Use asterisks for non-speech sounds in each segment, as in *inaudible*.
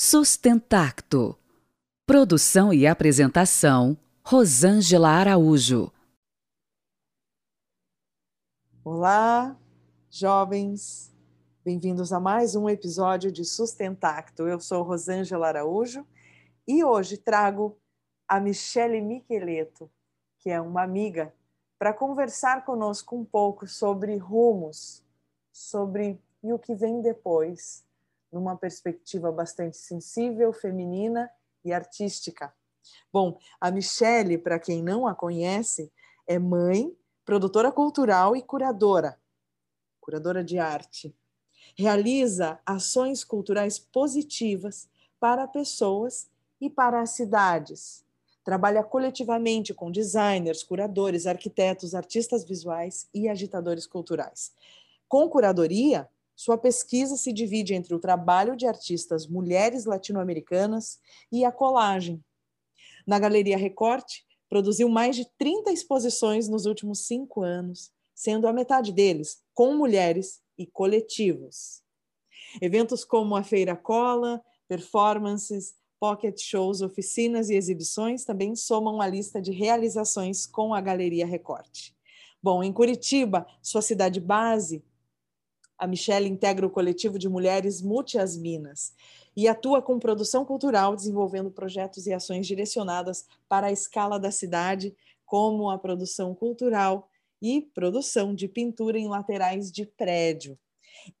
Sustentacto. Produção e apresentação: Rosângela Araújo. Olá, jovens. Bem-vindos a mais um episódio de Sustentacto. Eu sou Rosângela Araújo e hoje trago a Michele Micheleto, que é uma amiga, para conversar conosco um pouco sobre rumos, sobre e o que vem depois numa perspectiva bastante sensível, feminina e artística. Bom, a Michele, para quem não a conhece, é mãe, produtora cultural e curadora, curadora de arte. Realiza ações culturais positivas para pessoas e para as cidades. Trabalha coletivamente com designers, curadores, arquitetos, artistas visuais e agitadores culturais. Com curadoria, sua pesquisa se divide entre o trabalho de artistas mulheres latino-americanas e a colagem. Na Galeria Recorte, produziu mais de 30 exposições nos últimos cinco anos, sendo a metade deles com mulheres e coletivos. Eventos como a Feira Cola, performances, pocket shows, oficinas e exibições também somam a lista de realizações com a Galeria Recorte. Bom, em Curitiba, sua cidade base, a Michelle integra o coletivo de mulheres Mútias Minas e atua com produção cultural, desenvolvendo projetos e ações direcionadas para a escala da cidade, como a produção cultural e produção de pintura em laterais de prédio.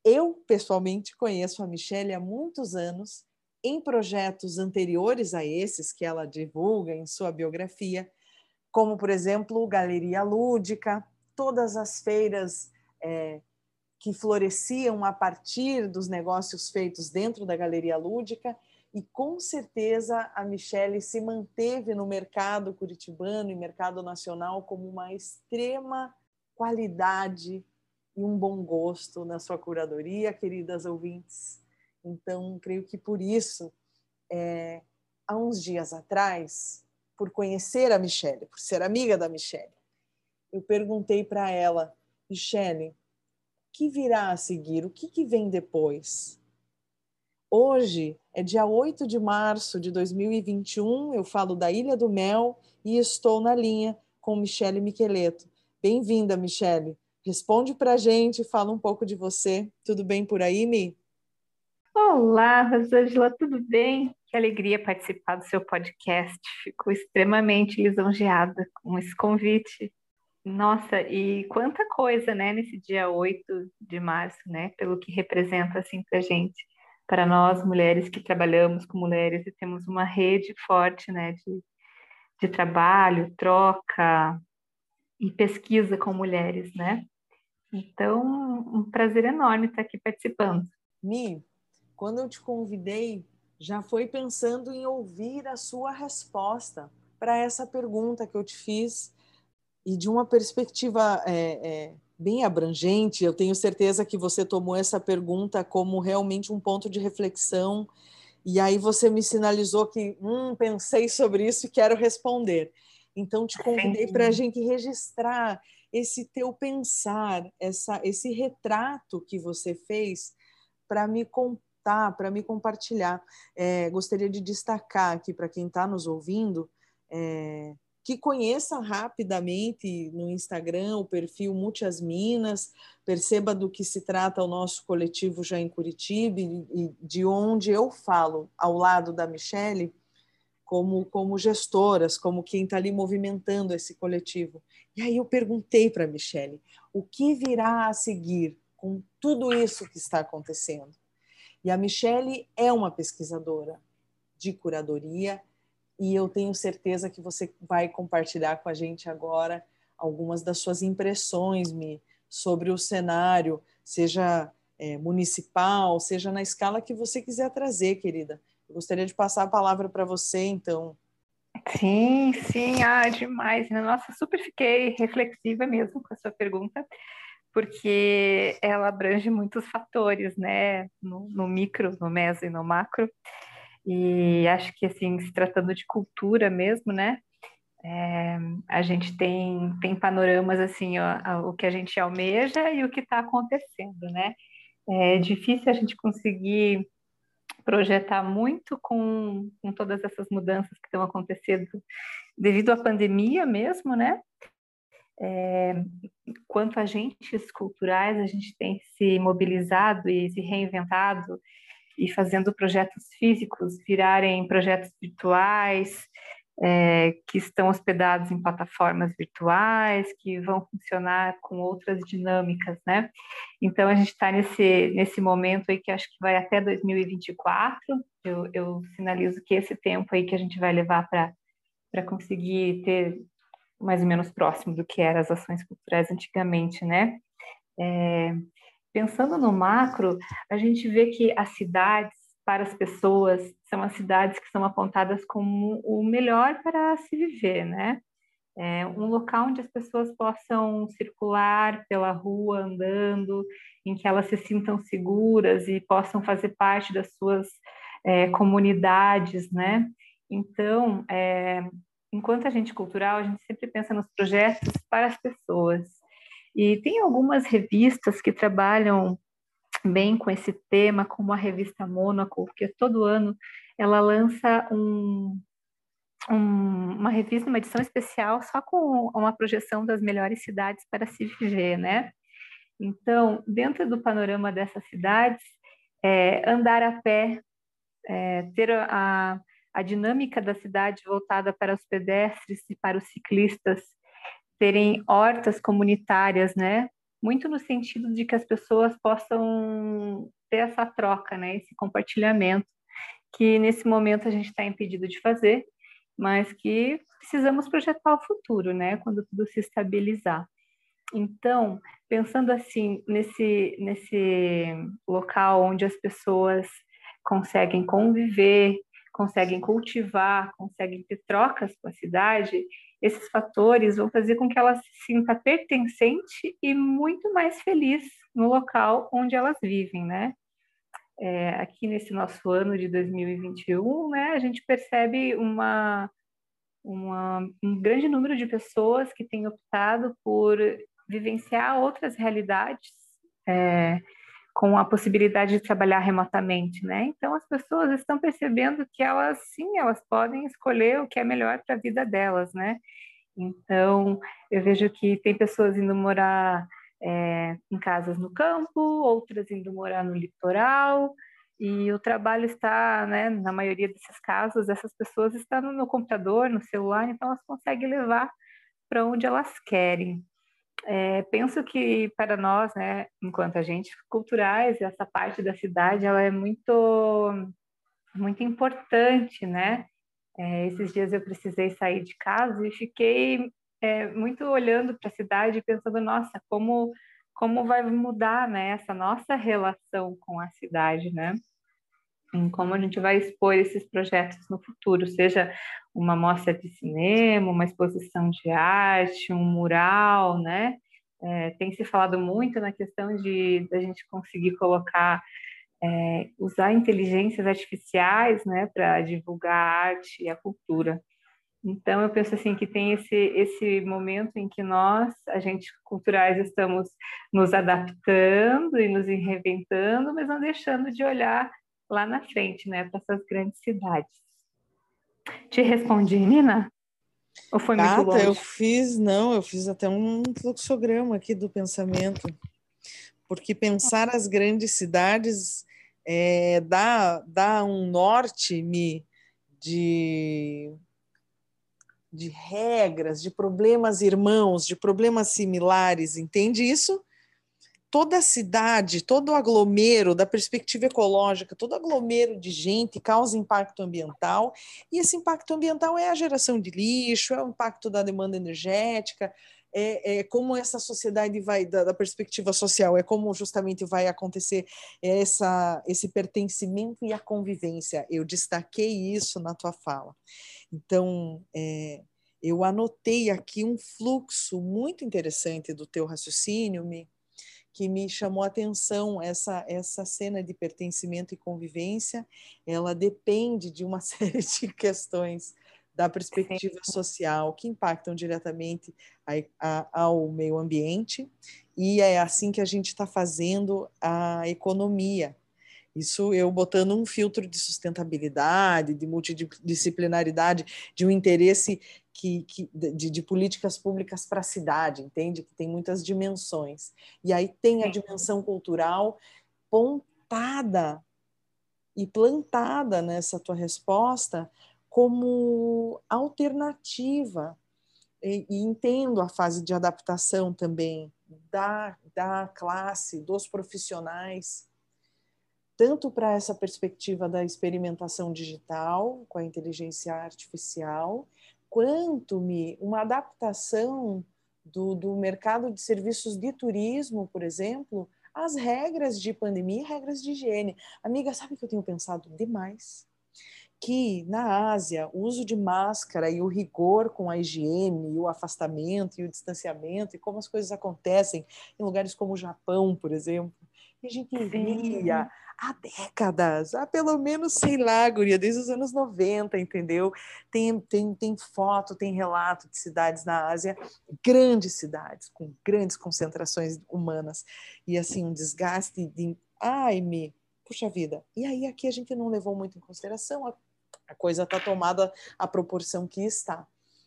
Eu, pessoalmente, conheço a Michelle há muitos anos em projetos anteriores a esses que ela divulga em sua biografia, como, por exemplo, Galeria Lúdica, todas as feiras é, que floresciam a partir dos negócios feitos dentro da galeria lúdica e com certeza a Michelle se manteve no mercado curitibano e mercado nacional como uma extrema qualidade e um bom gosto na sua curadoria, queridas ouvintes. Então, creio que por isso, é, há uns dias atrás, por conhecer a Michelle, por ser amiga da Michelle, eu perguntei para ela, Michelle, que virá a seguir? O que, que vem depois? Hoje é dia 8 de março de 2021, eu falo da Ilha do Mel e estou na linha com Michele Micheleto. Bem-vinda, Michele. Responde para a gente, fala um pouco de você. Tudo bem por aí, Mi? Olá, Rosângela, tudo bem? Que alegria participar do seu podcast. Fico extremamente lisonjeada com esse convite. Nossa, e quanta coisa, né, nesse dia 8 de março, né, pelo que representa, assim, para gente, para nós, mulheres que trabalhamos com mulheres e temos uma rede forte, né, de, de trabalho, troca e pesquisa com mulheres, né. Então, um prazer enorme estar aqui participando. Mi, quando eu te convidei, já foi pensando em ouvir a sua resposta para essa pergunta que eu te fiz e de uma perspectiva é, é, bem abrangente. Eu tenho certeza que você tomou essa pergunta como realmente um ponto de reflexão, e aí você me sinalizou que, hum, pensei sobre isso e quero responder. Então, te convidei para a gente registrar esse teu pensar, essa, esse retrato que você fez para me contar, para me compartilhar. É, gostaria de destacar aqui para quem está nos ouvindo. É, que conheça rapidamente no Instagram o perfil Muitas Minas, perceba do que se trata o nosso coletivo já em Curitiba e de onde eu falo ao lado da Michele como, como gestoras, como quem está ali movimentando esse coletivo. E aí eu perguntei para a Michele, o que virá a seguir com tudo isso que está acontecendo? E a Michele é uma pesquisadora de curadoria, e eu tenho certeza que você vai compartilhar com a gente agora algumas das suas impressões sobre o cenário, seja é, municipal, seja na escala que você quiser trazer, querida. Eu gostaria de passar a palavra para você, então. Sim, sim, ah, demais. Nossa, super fiquei reflexiva mesmo com a sua pergunta, porque ela abrange muitos fatores, né, no, no micro, no meso e no macro. E acho que, assim, se tratando de cultura mesmo, né? É, a gente tem, tem panoramas, assim, ó, o que a gente almeja e o que está acontecendo, né? É difícil a gente conseguir projetar muito com, com todas essas mudanças que estão acontecendo devido à pandemia mesmo, né? É, quanto agentes culturais, a gente tem se mobilizado e se reinventado e fazendo projetos físicos virarem projetos virtuais, é, que estão hospedados em plataformas virtuais, que vão funcionar com outras dinâmicas, né? Então, a gente está nesse, nesse momento aí que acho que vai até 2024, eu, eu sinalizo que esse tempo aí que a gente vai levar para conseguir ter mais ou menos próximo do que eram as ações culturais antigamente, né? É, pensando no macro, a gente vê que as cidades, para as pessoas, são as cidades que são apontadas como o melhor para se viver, né? É um local onde as pessoas possam circular pela rua andando, em que elas se sintam seguras e possam fazer parte das suas é, comunidades, né? Então, é, enquanto agente cultural, a gente sempre pensa nos projetos para as pessoas. E tem algumas revistas que trabalham bem com esse tema, como a revista Mônaco, que todo ano ela lança um, um, uma revista, uma edição especial só com uma projeção das melhores cidades para se viver, né? Então, dentro do panorama dessas cidades, é, andar a pé, é, ter a, a dinâmica da cidade voltada para os pedestres e para os ciclistas, terem hortas comunitárias, né? Muito no sentido de que as pessoas possam ter essa troca, né? Esse compartilhamento que nesse momento a gente está impedido de fazer, mas que precisamos projetar o futuro, né? Quando tudo se estabilizar. Então, pensando assim nesse nesse local onde as pessoas conseguem conviver, conseguem cultivar, conseguem ter trocas com a cidade, esses fatores vão fazer com que ela se sinta pertencente e muito mais feliz no local onde elas vivem, né? É, aqui nesse nosso ano de 2021, né, a gente percebe uma, uma, um grande número de pessoas que têm optado por vivenciar outras realidades é, com a possibilidade de trabalhar remotamente, né? Então as pessoas estão percebendo que elas sim, elas podem escolher o que é melhor para a vida delas, né? Então eu vejo que tem pessoas indo morar é, em casas no campo, outras indo morar no litoral, e o trabalho está, né, na maioria desses casos, essas pessoas estão no computador, no celular, então elas conseguem levar para onde elas querem. É, penso que para nós, né, enquanto agentes culturais, essa parte da cidade ela é muito, muito importante, né? É, esses dias eu precisei sair de casa e fiquei é, muito olhando para a cidade, pensando, nossa, como como vai mudar, né, essa nossa relação com a cidade, né? em como a gente vai expor esses projetos no futuro, seja uma mostra de cinema, uma exposição de arte, um mural, né? É, tem se falado muito na questão de a gente conseguir colocar, é, usar inteligências artificiais, né, para divulgar a arte e a cultura. Então, eu penso assim que tem esse, esse momento em que nós, agentes culturais, estamos nos adaptando e nos reinventando, mas não deixando de olhar lá na frente, né, para essas grandes cidades. Te respondi, Nina? Ou foi Cata, muito longe? eu fiz, não, eu fiz até um fluxograma aqui do pensamento, porque pensar as grandes cidades é, dá, dá um norte me de de regras, de problemas irmãos, de problemas similares, entende isso? Toda a cidade, todo o aglomero, da perspectiva ecológica, todo aglomero de gente causa impacto ambiental, e esse impacto ambiental é a geração de lixo, é o impacto da demanda energética, é, é como essa sociedade vai, da, da, perspectiva social, é como justamente vai acontecer essa, esse pertencimento e a convivência. Eu destaquei isso na tua fala. Então, é, eu anotei aqui um fluxo muito interessante do teu raciocínio, me que me chamou a atenção essa essa cena de pertencimento e convivência. Ela depende de uma *laughs* série de questões da perspectiva social que impactam diretamente a, a, ao meio ambiente. E é assim que a gente está fazendo a economia. Isso eu botando um filtro de sustentabilidade, de multidisciplinaridade, de um interesse que, que de, de, políticas públicas para a cidade, entende? Que tem muitas dimensões. E aí tem a dimensão cultural pontada e plantada nessa tua resposta como alternativa. E, e entendo a fase de adaptação também da, da classe, dos profissionais, tanto para essa perspectiva da experimentação digital com a inteligência artificial, quanto-me uma adaptação do, do mercado de serviços de turismo, por exemplo, às regras de pandemia e regras de higiene. Amiga, sabe que eu tenho pensado demais? Que na Ásia, o uso de máscara e o rigor com a higiene, e o afastamento e o distanciamento, e como as coisas acontecem em lugares como o Japão, por exemplo, e a gente via há décadas, há pelo menos, sei lá, guria, desde os anos 90, entendeu? Tem, tem, tem foto, tem relato de cidades na Ásia, grandes cidades, com grandes concentrações humanas, e assim, um desgaste de, ai, me, puxa vida. E aí aqui a gente não levou muito em consideração, a, a coisa está tomada a proporção que está.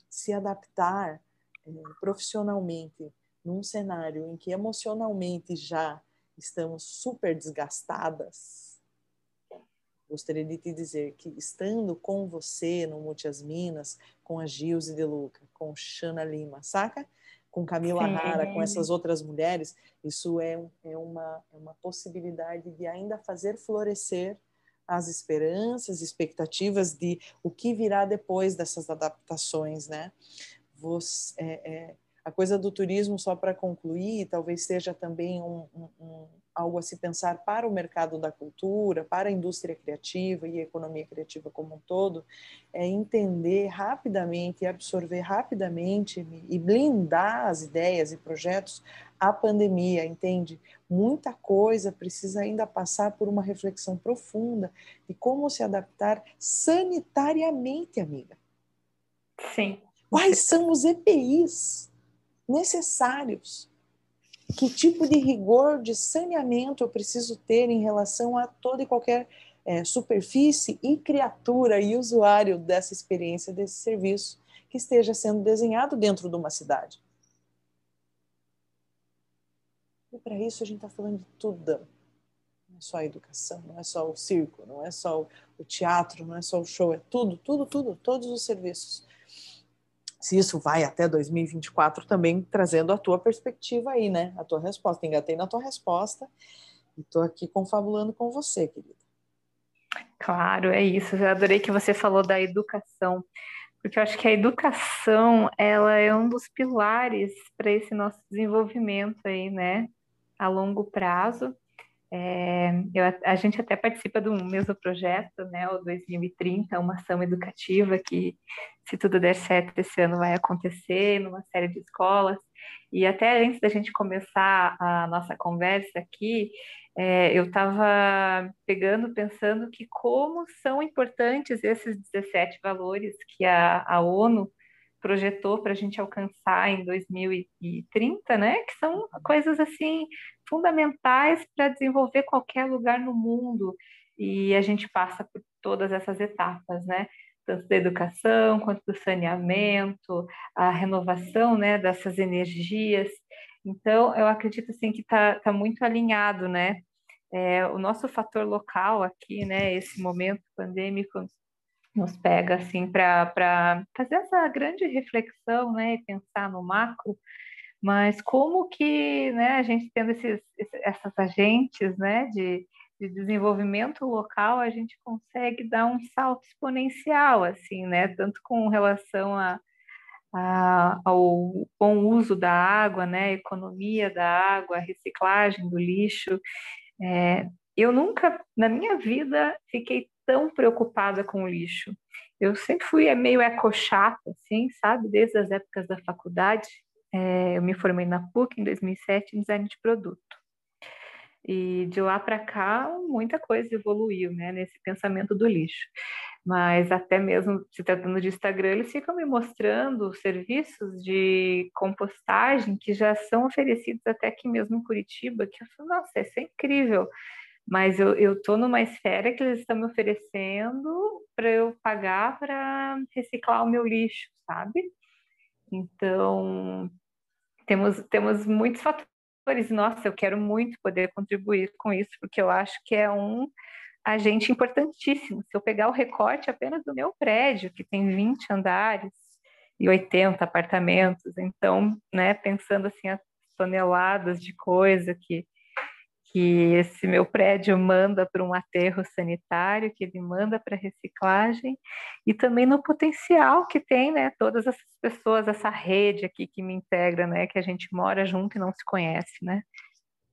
Se adaptar é, profissionalmente num cenário em que emocionalmente já estamos super desgastadas, gostaria de te dizer que estando com você no Multias Minas, com a Gilze De Luca, com Shana Lima, saca? Com Camila Sim. Rara, com essas outras mulheres, isso é, é, uma, é uma possibilidade de ainda fazer florescer as esperanças, expectativas de o que virá depois dessas adaptações, né? Você, é, é, a coisa do turismo, só para concluir, talvez seja também um, um, algo a se pensar para o mercado da cultura, para a indústria criativa e a economia criativa como um todo, é entender rapidamente e absorver rapidamente e blindar as ideias e projetos à pandemia, entende? Muita coisa precisa ainda passar por uma reflexão profunda de como se adaptar sanitariamente, amiga. Sim. Quais são os EPIs necessários. Que tipo de rigor de saneamento eu preciso ter em relação a toda e qualquer é, superfície e criatura e usuário dessa experiência, desse serviço que esteja sendo desenhado dentro de uma cidade? E para isso a gente está falando de tudo. Não é só a educação, não é só o circo, não é só o teatro, não é só o show, é tudo, tudo, tudo, todos os serviços se isso vai até 2024 também trazendo a tua perspectiva aí, né? A tua resposta. Engatei na tua resposta e estou aqui confabulando com você, querida. Claro, é isso. Eu adorei que você falou da educação, porque eu acho que a educação ela é um dos pilares para esse nosso desenvolvimento aí, né? A longo prazo. É, eu, a gente até participa do mesmo projeto, né, o 2030, uma ação educativa que, se tudo der certo, esse ano vai acontecer numa série de escolas. E até antes da gente começar a nossa conversa aqui, é, eu estava pegando, pensando que como são importantes esses 17 valores que a, a ONU projetou para a gente alcançar em 2030, né? Que são coisas assim fundamentais para desenvolver qualquer lugar no mundo. E a gente passa por todas essas etapas, né? Tanto da educação quanto do saneamento, a renovação, né? Dessas energias. Então, eu acredito assim que está tá muito alinhado, né? É, o nosso fator local aqui, né? Esse momento pandêmico nos pega assim para fazer essa grande reflexão, né, e pensar no macro, mas como que, né, a gente tendo esses, essas agentes, né, de, de desenvolvimento local, a gente consegue dar um salto exponencial, assim, né, tanto com relação a, a, ao bom uso da água, né, economia da água, reciclagem do lixo. É, eu nunca, na minha vida, fiquei tão preocupada com o lixo. Eu sempre fui meio ecochata, assim, sabe? Desde as épocas da faculdade. É, eu me formei na PUC em 2007 em design de produto. E de lá para cá, muita coisa evoluiu, né, nesse pensamento do lixo. Mas até mesmo se tratando de Instagram, eles ficam me mostrando serviços de compostagem que já são oferecidos até aqui mesmo em Curitiba, que eu falo, nossa, isso é incrível mas eu estou numa esfera que eles estão me oferecendo para eu pagar para reciclar o meu lixo, sabe? Então, temos, temos muitos fatores. Nossa, eu quero muito poder contribuir com isso, porque eu acho que é um agente importantíssimo. Se eu pegar o recorte apenas do meu prédio, que tem 20 andares e 80 apartamentos, então, né, pensando assim, as toneladas de coisa que que esse meu prédio manda para um aterro sanitário, que ele manda para reciclagem, e também no potencial que tem, né, todas essas pessoas, essa rede aqui que me integra, né, que a gente mora junto e não se conhece, né.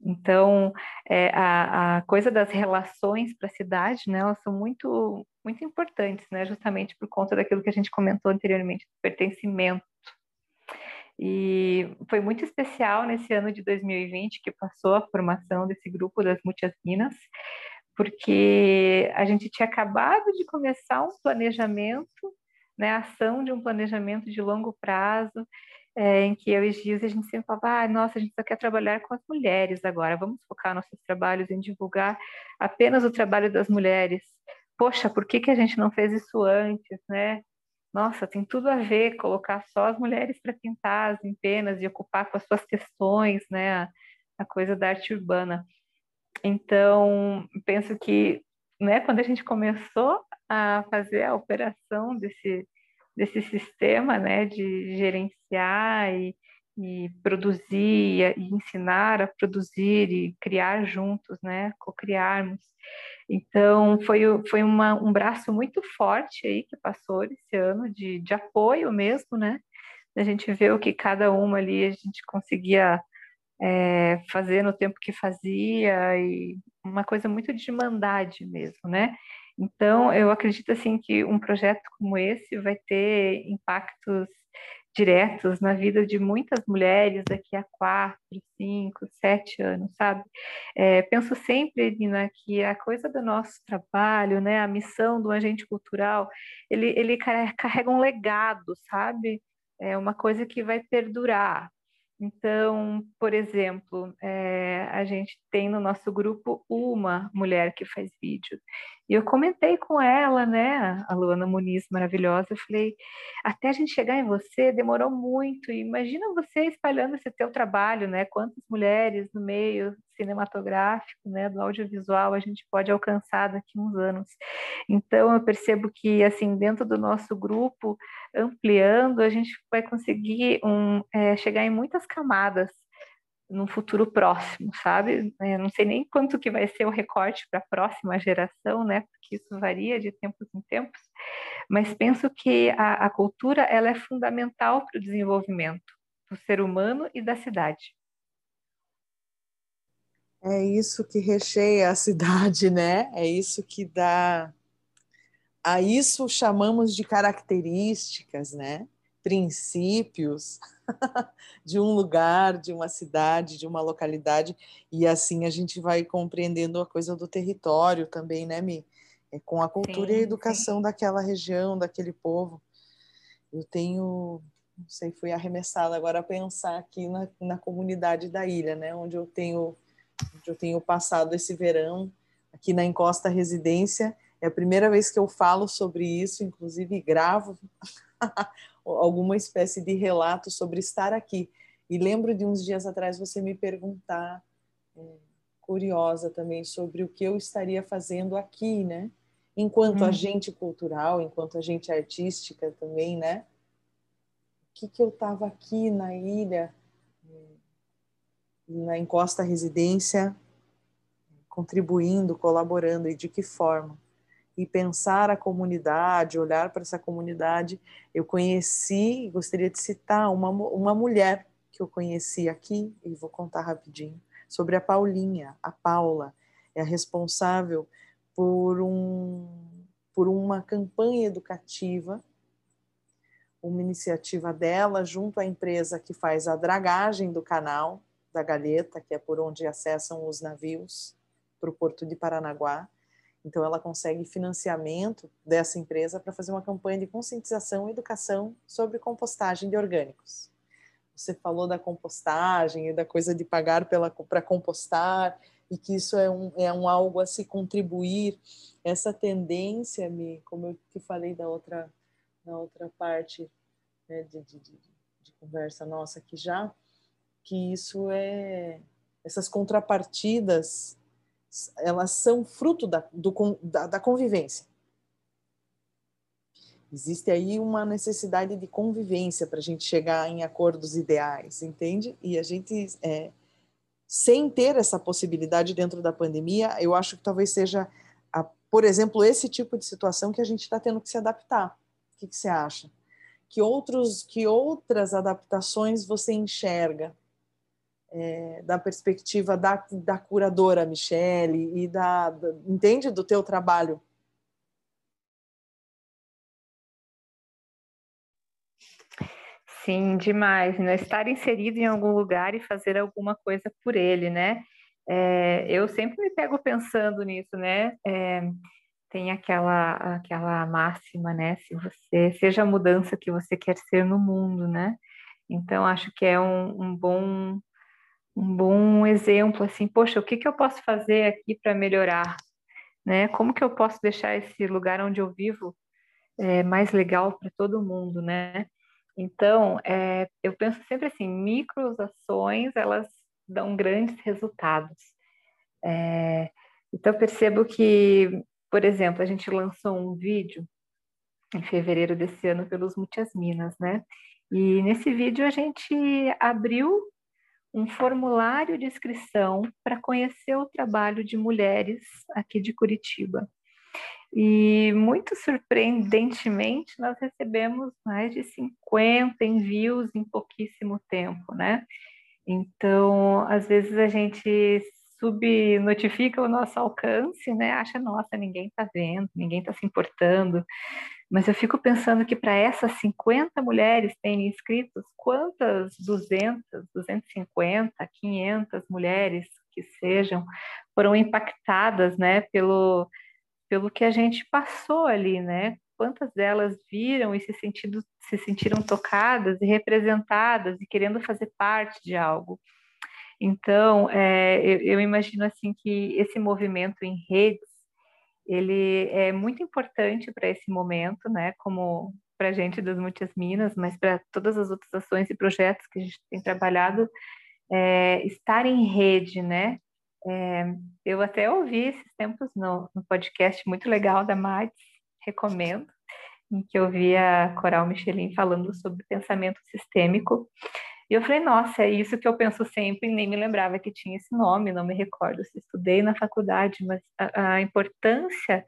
Então, é, a, a coisa das relações para a cidade, né, elas são muito, muito importantes, né, justamente por conta daquilo que a gente comentou anteriormente, do pertencimento e foi muito especial nesse ano de 2020 que passou a formação desse grupo das Minas, porque a gente tinha acabado de começar um planejamento, né, a ação de um planejamento de longo prazo, é, em que eu e Gilles, a gente sempre falava, ah, nossa, a gente só quer trabalhar com as mulheres agora, vamos focar nossos trabalhos em divulgar apenas o trabalho das mulheres. Poxa, por que, que a gente não fez isso antes, né? Nossa, tem tudo a ver colocar só as mulheres para pintar as empenas e ocupar com as suas questões, né, a, coisa da arte urbana. Então, penso que, né, quando a gente começou a fazer a operação desse, desse sistema, né, de gerenciar e, e produzir e ensinar a produzir e criar juntos, né, co-criarmos, então, foi, foi uma, um braço muito forte aí que passou esse ano, de, de apoio mesmo, né? A gente vê o que cada uma ali a gente conseguia é, fazer no tempo que fazia, e uma coisa muito de irmandade mesmo, né? Então, eu acredito, assim, que um projeto como esse vai ter impactos diretos na vida de muitas mulheres daqui a quatro, cinco, sete anos, sabe? É, penso sempre, Nina, que a coisa do nosso trabalho, né, a missão do agente cultural, ele, ele carrega um legado, sabe? É uma coisa que vai perdurar. Então, por exemplo, é, a gente tem no nosso grupo uma mulher que faz vídeo. E eu comentei com ela, né, a Luana Muniz, maravilhosa, eu falei, até a gente chegar em você demorou muito, imagina você espalhando esse teu trabalho, né, quantas mulheres no meio cinematográfico, né, do audiovisual a gente pode alcançar daqui uns anos. Então, eu percebo que, assim, dentro do nosso grupo, ampliando, a gente vai conseguir um, é, chegar em muitas camadas no futuro próximo, sabe? É, não sei nem quanto que vai ser o recorte para a próxima geração, né? Porque isso varia de tempos em tempos. Mas penso que a, a cultura ela é fundamental para o desenvolvimento do ser humano e da cidade. É isso que recheia a *laughs* cidade, né? É isso que dá. A isso chamamos de características, né? Princípios. *laughs* de um lugar, de uma cidade, de uma localidade, e assim a gente vai compreendendo a coisa do território também, né, Mi? É com a cultura sim, e a educação sim. daquela região, daquele povo. Eu tenho, não sei, fui arremessada agora a pensar aqui na, na comunidade da ilha, né, onde eu tenho, eu tenho passado esse verão, aqui na Encosta Residência. É a primeira vez que eu falo sobre isso, inclusive gravo *laughs* alguma espécie de relato sobre estar aqui. E lembro de uns dias atrás você me perguntar, é, curiosa também, sobre o que eu estaria fazendo aqui, né? Enquanto uhum. agente cultural, enquanto agente artística também, né? O que, que eu estava aqui na ilha, na Encosta Residência, contribuindo, colaborando e de que forma? e pensar a comunidade, olhar para essa comunidade. Eu conheci, gostaria de citar uma, uma mulher que eu conheci aqui, e vou contar rapidinho, sobre a Paulinha. A Paula é a responsável por, um, por uma campanha educativa, uma iniciativa dela, junto à empresa que faz a dragagem do canal da Galheta, que é por onde acessam os navios para o porto de Paranaguá então, ela consegue financiamento dessa empresa para fazer uma campanha de conscientização e educação sobre compostagem de orgânicos. Você falou da compostagem e da coisa de pagar para compostar. e que isso é um, é um algo a se contribuir. Essa tendência, me, como eu te falei da outra, na outra parte né, de, de, de, de conversa nossa aqui já, que isso é essas contrapartidas elas são fruto da, do, da, da convivência. Existe aí uma necessidade de convivência para a gente chegar em acordos ideais, entende? E a gente, é, sem ter essa possibilidade dentro da pandemia, eu acho que talvez seja, a, por exemplo, esse tipo de situação que a gente está tendo que se adaptar. O que, que você acha? Que, outros, que outras adaptações você enxerga é, da perspectiva da, da curadora Michele e da, da, entende do teu trabalho Sim, demais. Né? Estar inserido em algum lugar e fazer alguma coisa por ele, né? É, eu sempre me pego pensando nisso, né? É, tem aquela aquela máxima, né? Se você seja a mudança que você quer ser no mundo, né? Então acho que é um, um bom um bom exemplo assim. Poxa, o que que eu posso fazer aqui para melhorar, né? Como que eu posso deixar esse lugar onde eu vivo é, mais legal para todo mundo, né? Então, é, eu penso sempre assim, microações, elas dão grandes resultados. É, então, percebo que, por exemplo, a gente lançou um vídeo em fevereiro desse ano pelos Muitas Minas, né? E nesse vídeo a gente abriu um formulário de inscrição para conhecer o trabalho de mulheres aqui de Curitiba. E muito surpreendentemente, nós recebemos mais de 50 envios em pouquíssimo tempo, né? Então, às vezes a gente subnotifica o nosso alcance, né? Acha, nossa, ninguém está vendo, ninguém está se importando. Mas eu fico pensando que para essas 50 mulheres terem inscritos, quantas 200, 250, 500 mulheres que sejam foram impactadas, né, pelo pelo que a gente passou ali, né? Quantas delas viram e se, sentido, se sentiram tocadas e representadas e querendo fazer parte de algo. Então, é, eu, eu, imagino assim que esse movimento em redes ele é muito importante para esse momento, né? Como para a gente das Muitas Minas, mas para todas as outras ações e projetos que a gente tem trabalhado, é, estar em rede, né? É, eu até ouvi esses tempos no, no, podcast muito legal da Mads, recomendo, em que eu vi a Coral Michelin falando sobre pensamento sistêmico. E eu falei, nossa, é isso que eu penso sempre, nem me lembrava que tinha esse nome, não me recordo se estudei na faculdade, mas a, a importância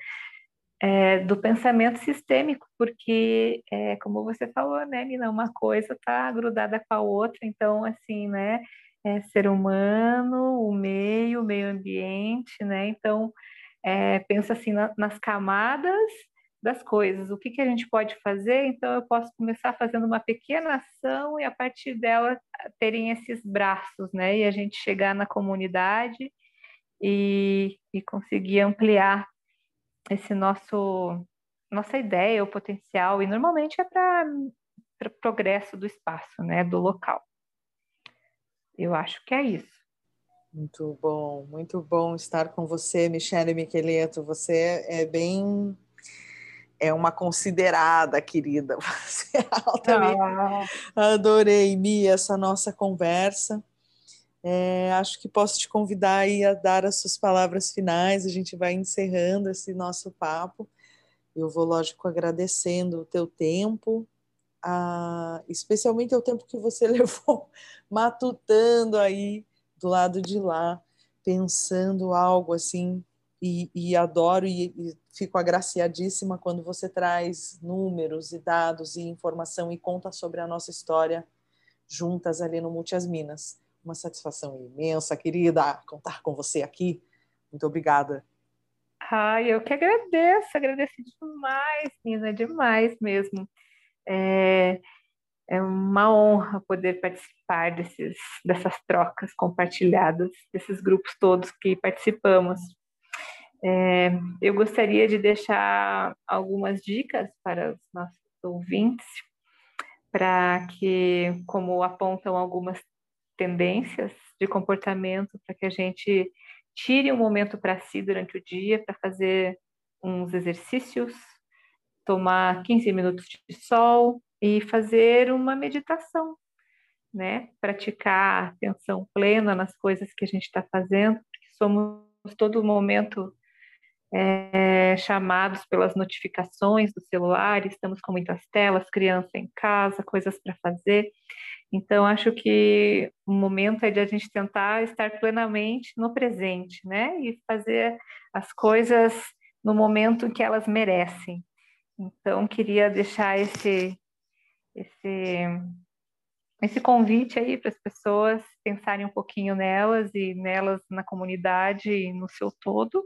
é, do pensamento sistêmico, porque, é, como você falou, né, Nina, uma coisa está grudada com a outra, então, assim, né, é, ser humano, o meio, o meio ambiente, né? Então, é, pensa assim na, nas camadas das coisas. O que, que a gente pode fazer? Então, eu posso começar fazendo uma pequena ação e a partir dela terem esses braços, né? E a gente chegar na comunidade e, e conseguir ampliar esse nosso nossa ideia, o potencial. E normalmente é para progresso do espaço, né? Do local. Eu acho que é isso. Muito bom, muito bom estar com você, Michele Micheleto. Você é bem. É uma considerada, querida. *laughs* Você é altamente. Ah. Adorei, Mia, essa nossa conversa. É, acho que posso te convidar aí a dar as suas palavras finais. A gente vai encerrando esse nosso papo. Eu vou, lógico, agradecendo o teu tempo, a, especialmente o tempo que você *laughs* levou matutando aí do lado de lá, pensando algo assim, e, e adoro e, e, fico agraciadíssima quando você traz números e dados e informação e conta sobre a nossa história juntas ali no Multias Minas. Uma satisfação imensa, querida, contar com você aqui. Muito obrigada. Ai, eu que agradeço, agradeço demais, Nina, demais mesmo. É, é uma honra poder participar desses, dessas trocas compartilhadas, desses grupos todos que participamos. É, eu gostaria de deixar algumas dicas para os nossos ouvintes, para que, como apontam algumas tendências de comportamento, para que a gente tire um momento para si durante o dia para fazer uns exercícios, tomar 15 minutos de sol e fazer uma meditação, né? Praticar atenção plena nas coisas que a gente está fazendo, porque somos todo momento é, chamados pelas notificações do celular, estamos com muitas telas, criança em casa, coisas para fazer. Então, acho que o momento é de a gente tentar estar plenamente no presente, né? E fazer as coisas no momento que elas merecem. Então, queria deixar esse, esse esse convite aí para as pessoas pensarem um pouquinho nelas e nelas na comunidade e no seu todo.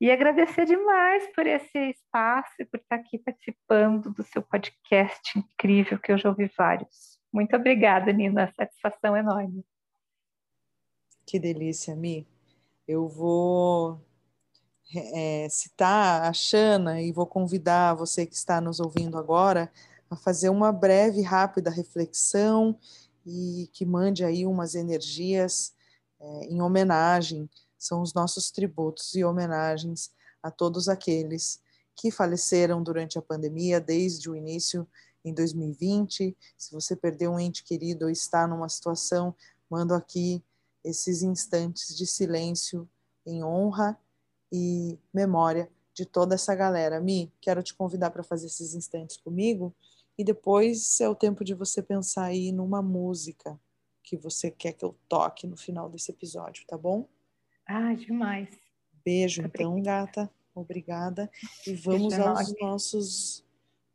E agradecer demais por esse espaço e por estar aqui participando do seu podcast incrível, que eu já ouvi vários. Muito obrigada, Nina. Satisfação enorme. Que delícia, Mi. Eu vou é, citar a Xana e vou convidar você que está nos ouvindo agora a fazer uma breve, rápida reflexão e que mande aí umas energias é, em homenagem, são os nossos tributos e homenagens a todos aqueles que faleceram durante a pandemia, desde o início em 2020. Se você perdeu um ente querido ou está numa situação, mando aqui esses instantes de silêncio em honra e memória de toda essa galera. Mi, quero te convidar para fazer esses instantes comigo e depois é o tempo de você pensar aí numa música que você quer que eu toque no final desse episódio, tá bom? Ah, demais. Beijo, então, gata. Obrigada. E vamos aos nossos.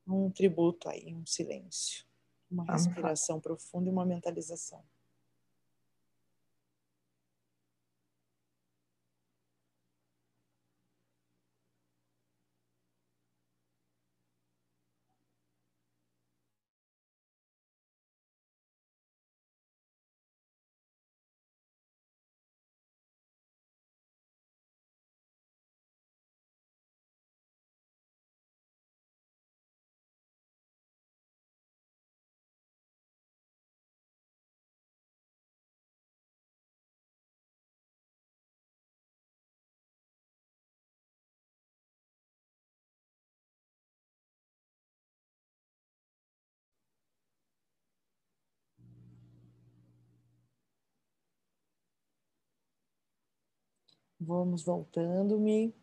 Um tributo aí, um silêncio. Uma respiração profunda e uma mentalização. Vamos voltando-me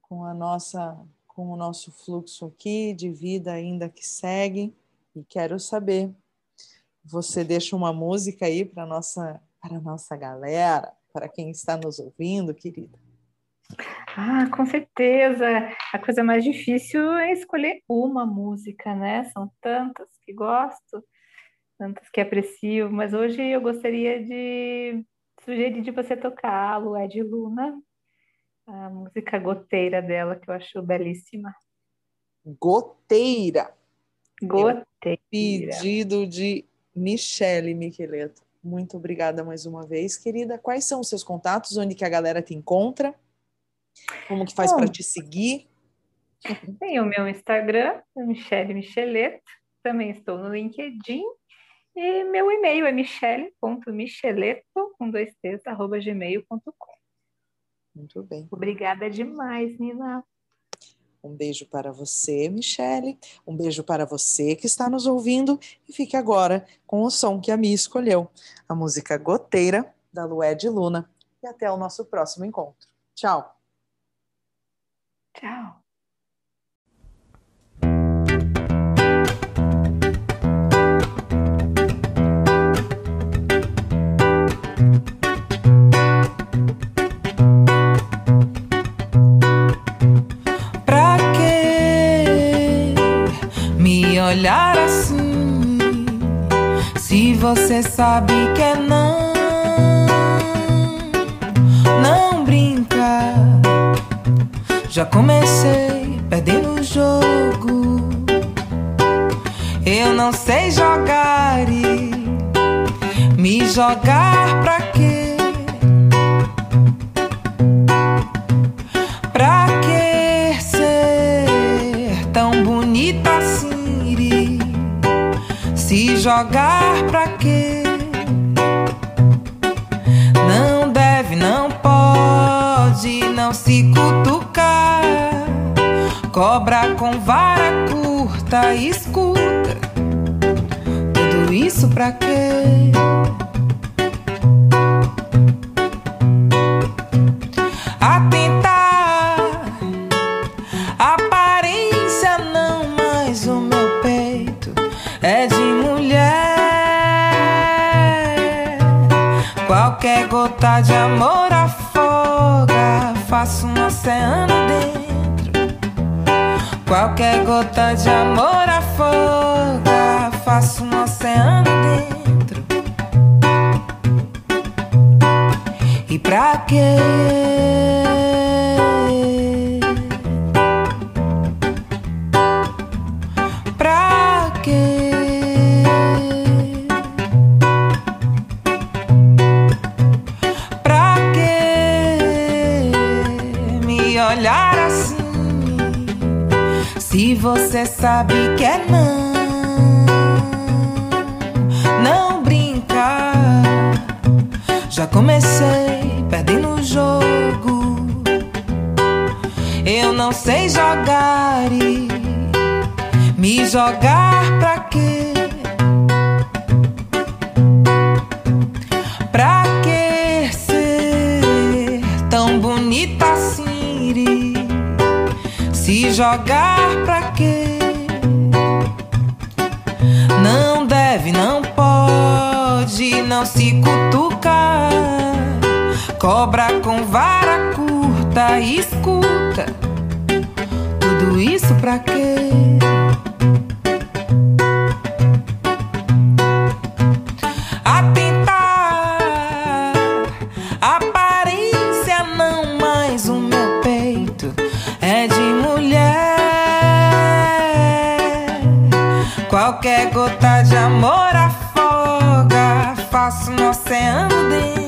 com a nossa com o nosso fluxo aqui de vida ainda que segue e quero saber você deixa uma música aí para nossa para nossa galera, para quem está nos ouvindo, querida. Ah, com certeza. A coisa mais difícil é escolher uma música, né? São tantas que gosto, tantas que aprecio, mas hoje eu gostaria de sugeri de você tocar a Lué de Luna, a música Goteira dela, que eu acho belíssima. Goteira. Goteira. Pedido de Michele Micheleto. Muito obrigada mais uma vez, querida. Quais são os seus contatos? Onde que a galera te encontra? Como que faz para te seguir? Tem o meu Instagram, Michele Micheleto. Também estou no LinkedIn e meu e-mail é michele.micheleto, com dois t's, arroba gmail.com. Muito bem. Obrigada demais, Nina. Um beijo para você, Michele. Um beijo para você que está nos ouvindo. E fique agora com o som que a Mi escolheu, a música Goteira, da Lué de Luna. E até o nosso próximo encontro. Tchau. Tchau. Olhar assim. Se você sabe que é não, não brinca. Já comecei perdendo o jogo. Eu não sei jogar e me jogar pra quê? jogar pra quê? Não deve, não pode, não se cutucar. Cobra com vara curta, escuta. Tudo isso pra quê? Gota de amor afoga, faço um oceano dentro. E pra quê? Comecei perdendo o jogo. Eu não sei jogar e me jogar pra quê? Pra que ser tão bonita assim? Se jogar pra quê? Não deve, não pode, não se cutucar. Cobra com vara curta, escuta. Tudo isso pra quê? Atentar, aparência não mais o meu peito é de mulher. Qualquer gota de amor afoga, faço um oceano dentro.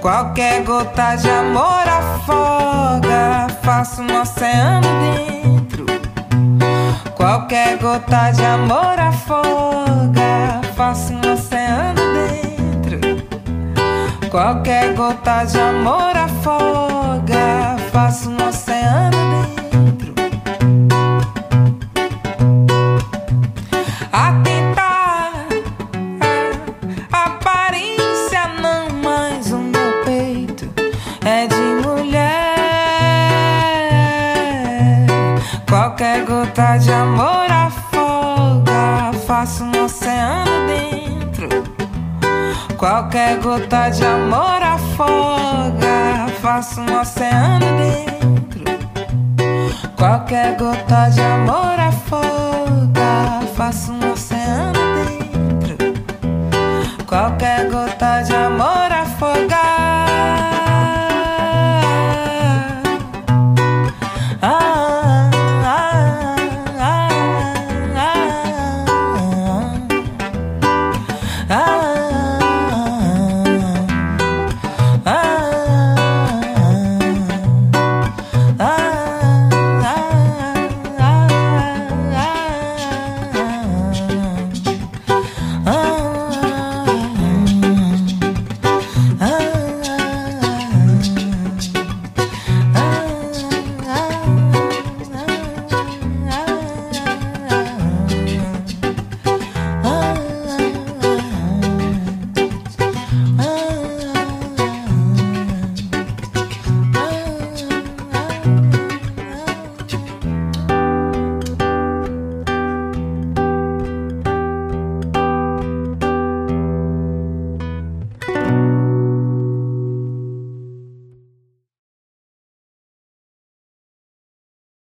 Qualquer gota de amor afoga, faço um oceano dentro. Qualquer gota de amor afoga, faço um oceano dentro. Qualquer gota de amor afoga, Gota de amor afoga, faço um oceano dentro. Qualquer gota de amor afoga, faço um oceano dentro. Qualquer gota de amor